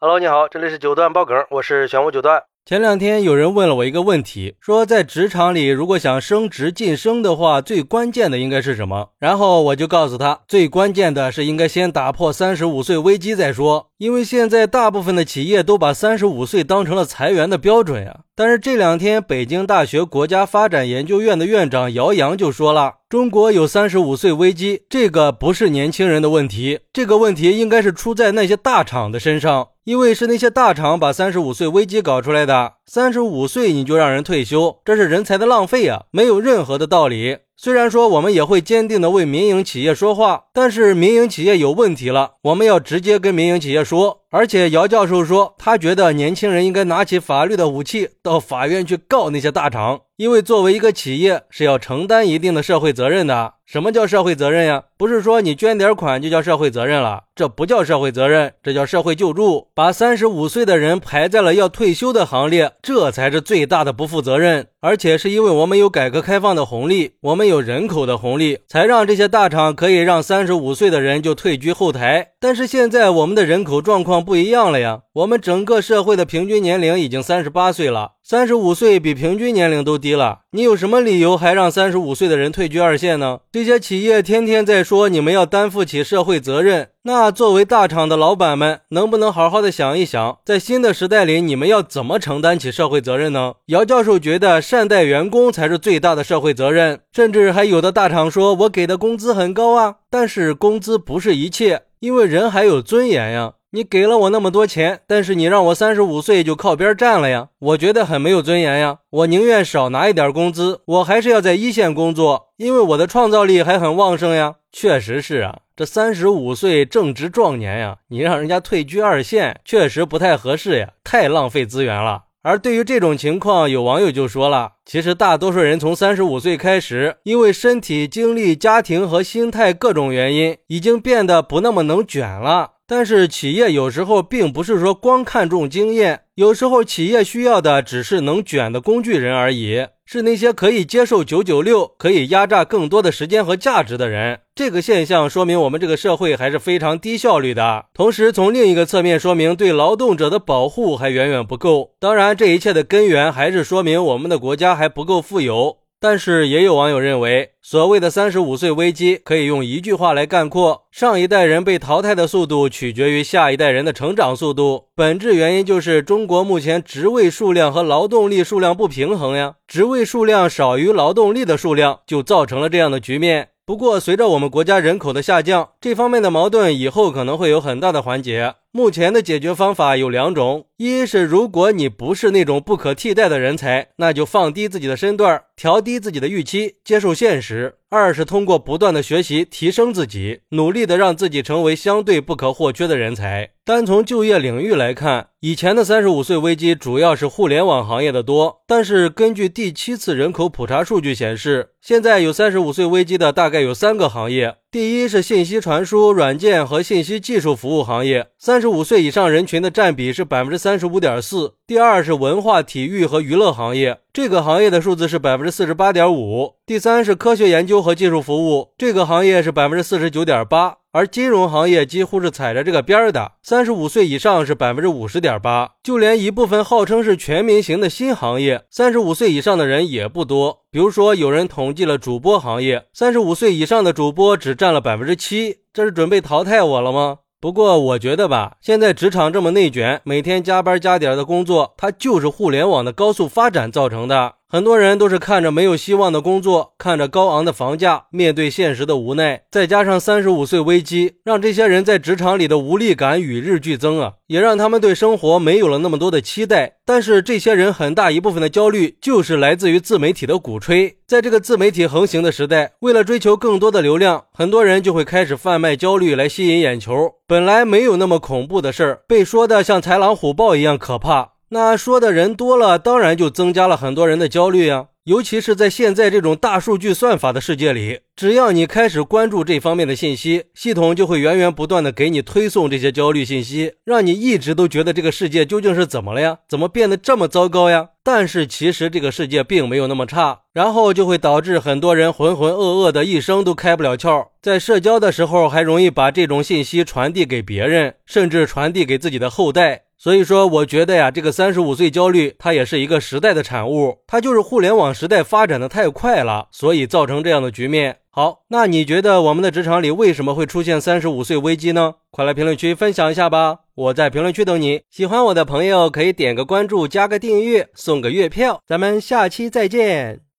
Hello，你好，这里是九段爆梗，我是玄武九段。前两天有人问了我一个问题，说在职场里如果想升职晋升的话，最关键的应该是什么？然后我就告诉他，最关键的是应该先打破三十五岁危机再说，因为现在大部分的企业都把三十五岁当成了裁员的标准呀。但是这两天，北京大学国家发展研究院的院长姚洋就说了，中国有三十五岁危机，这个不是年轻人的问题，这个问题应该是出在那些大厂的身上。因为是那些大厂把三十五岁危机搞出来的，三十五岁你就让人退休，这是人才的浪费啊，没有任何的道理。虽然说我们也会坚定的为民营企业说话，但是民营企业有问题了，我们要直接跟民营企业说。而且姚教授说，他觉得年轻人应该拿起法律的武器，到法院去告那些大厂，因为作为一个企业是要承担一定的社会责任的。什么叫社会责任呀？不是说你捐点款就叫社会责任了，这不叫社会责任，这叫社会救助。把三十五岁的人排在了要退休的行列，这才是最大的不负责任。而且是因为我们有改革开放的红利，我们有人口的红利，才让这些大厂可以让三十五岁的人就退居后台。但是现在我们的人口状况不一样了呀，我们整个社会的平均年龄已经三十八岁了。三十五岁比平均年龄都低了，你有什么理由还让三十五岁的人退居二线呢？这些企业天天在说你们要担负起社会责任，那作为大厂的老板们，能不能好好的想一想，在新的时代里，你们要怎么承担起社会责任呢？姚教授觉得善待员工才是最大的社会责任，甚至还有的大厂说我给的工资很高啊，但是工资不是一切，因为人还有尊严呀。你给了我那么多钱，但是你让我三十五岁就靠边站了呀，我觉得很没有尊严呀。我宁愿少拿一点工资，我还是要在一线工作，因为我的创造力还很旺盛呀。确实是啊，这三十五岁正值壮年呀，你让人家退居二线，确实不太合适呀，太浪费资源了。而对于这种情况，有网友就说了，其实大多数人从三十五岁开始，因为身体、精力、家庭和心态各种原因，已经变得不那么能卷了。但是企业有时候并不是说光看重经验，有时候企业需要的只是能卷的工具人而已，是那些可以接受九九六、可以压榨更多的时间和价值的人。这个现象说明我们这个社会还是非常低效率的，同时从另一个侧面说明对劳动者的保护还远远不够。当然，这一切的根源还是说明我们的国家还不够富有。但是也有网友认为，所谓的三十五岁危机可以用一句话来概括：上一代人被淘汰的速度取决于下一代人的成长速度。本质原因就是中国目前职位数量和劳动力数量不平衡呀，职位数量少于劳动力的数量，就造成了这样的局面。不过，随着我们国家人口的下降，这方面的矛盾以后可能会有很大的缓解。目前的解决方法有两种：一是如果你不是那种不可替代的人才，那就放低自己的身段，调低自己的预期，接受现实；二是通过不断的学习提升自己，努力的让自己成为相对不可或缺的人才。单从就业领域来看，以前的三十五岁危机主要是互联网行业的多，但是根据第七次人口普查数据显示，现在有三十五岁危机的大概有三个行业。第一是信息传输、软件和信息技术服务行业，三十五岁以上人群的占比是百分之三十五点四。第二是文化体育和娱乐行业，这个行业的数字是百分之四十八点五。第三是科学研究和技术服务，这个行业是百分之四十九点八。而金融行业几乎是踩着这个边儿的，三十五岁以上是百分之五十点八，就连一部分号称是全民型的新行业，三十五岁以上的人也不多。比如说，有人统计了主播行业，三十五岁以上的主播只占了百分之七，这是准备淘汰我了吗？不过我觉得吧，现在职场这么内卷，每天加班加点的工作，它就是互联网的高速发展造成的。很多人都是看着没有希望的工作，看着高昂的房价，面对现实的无奈，再加上三十五岁危机，让这些人在职场里的无力感与日俱增啊，也让他们对生活没有了那么多的期待。但是这些人很大一部分的焦虑，就是来自于自媒体的鼓吹。在这个自媒体横行的时代，为了追求更多的流量，很多人就会开始贩卖焦虑来吸引眼球。本来没有那么恐怖的事儿，被说的像豺狼虎豹一样可怕。那说的人多了，当然就增加了很多人的焦虑呀。尤其是在现在这种大数据算法的世界里，只要你开始关注这方面的信息，系统就会源源不断的给你推送这些焦虑信息，让你一直都觉得这个世界究竟是怎么了呀？怎么变得这么糟糕呀？但是其实这个世界并没有那么差，然后就会导致很多人浑浑噩噩的一生都开不了窍，在社交的时候还容易把这种信息传递给别人，甚至传递给自己的后代。所以说，我觉得呀，这个三十五岁焦虑，它也是一个时代的产物，它就是互联网时代发展的太快了，所以造成这样的局面。好，那你觉得我们的职场里为什么会出现三十五岁危机呢？快来评论区分享一下吧！我在评论区等你。喜欢我的朋友可以点个关注，加个订阅，送个月票。咱们下期再见。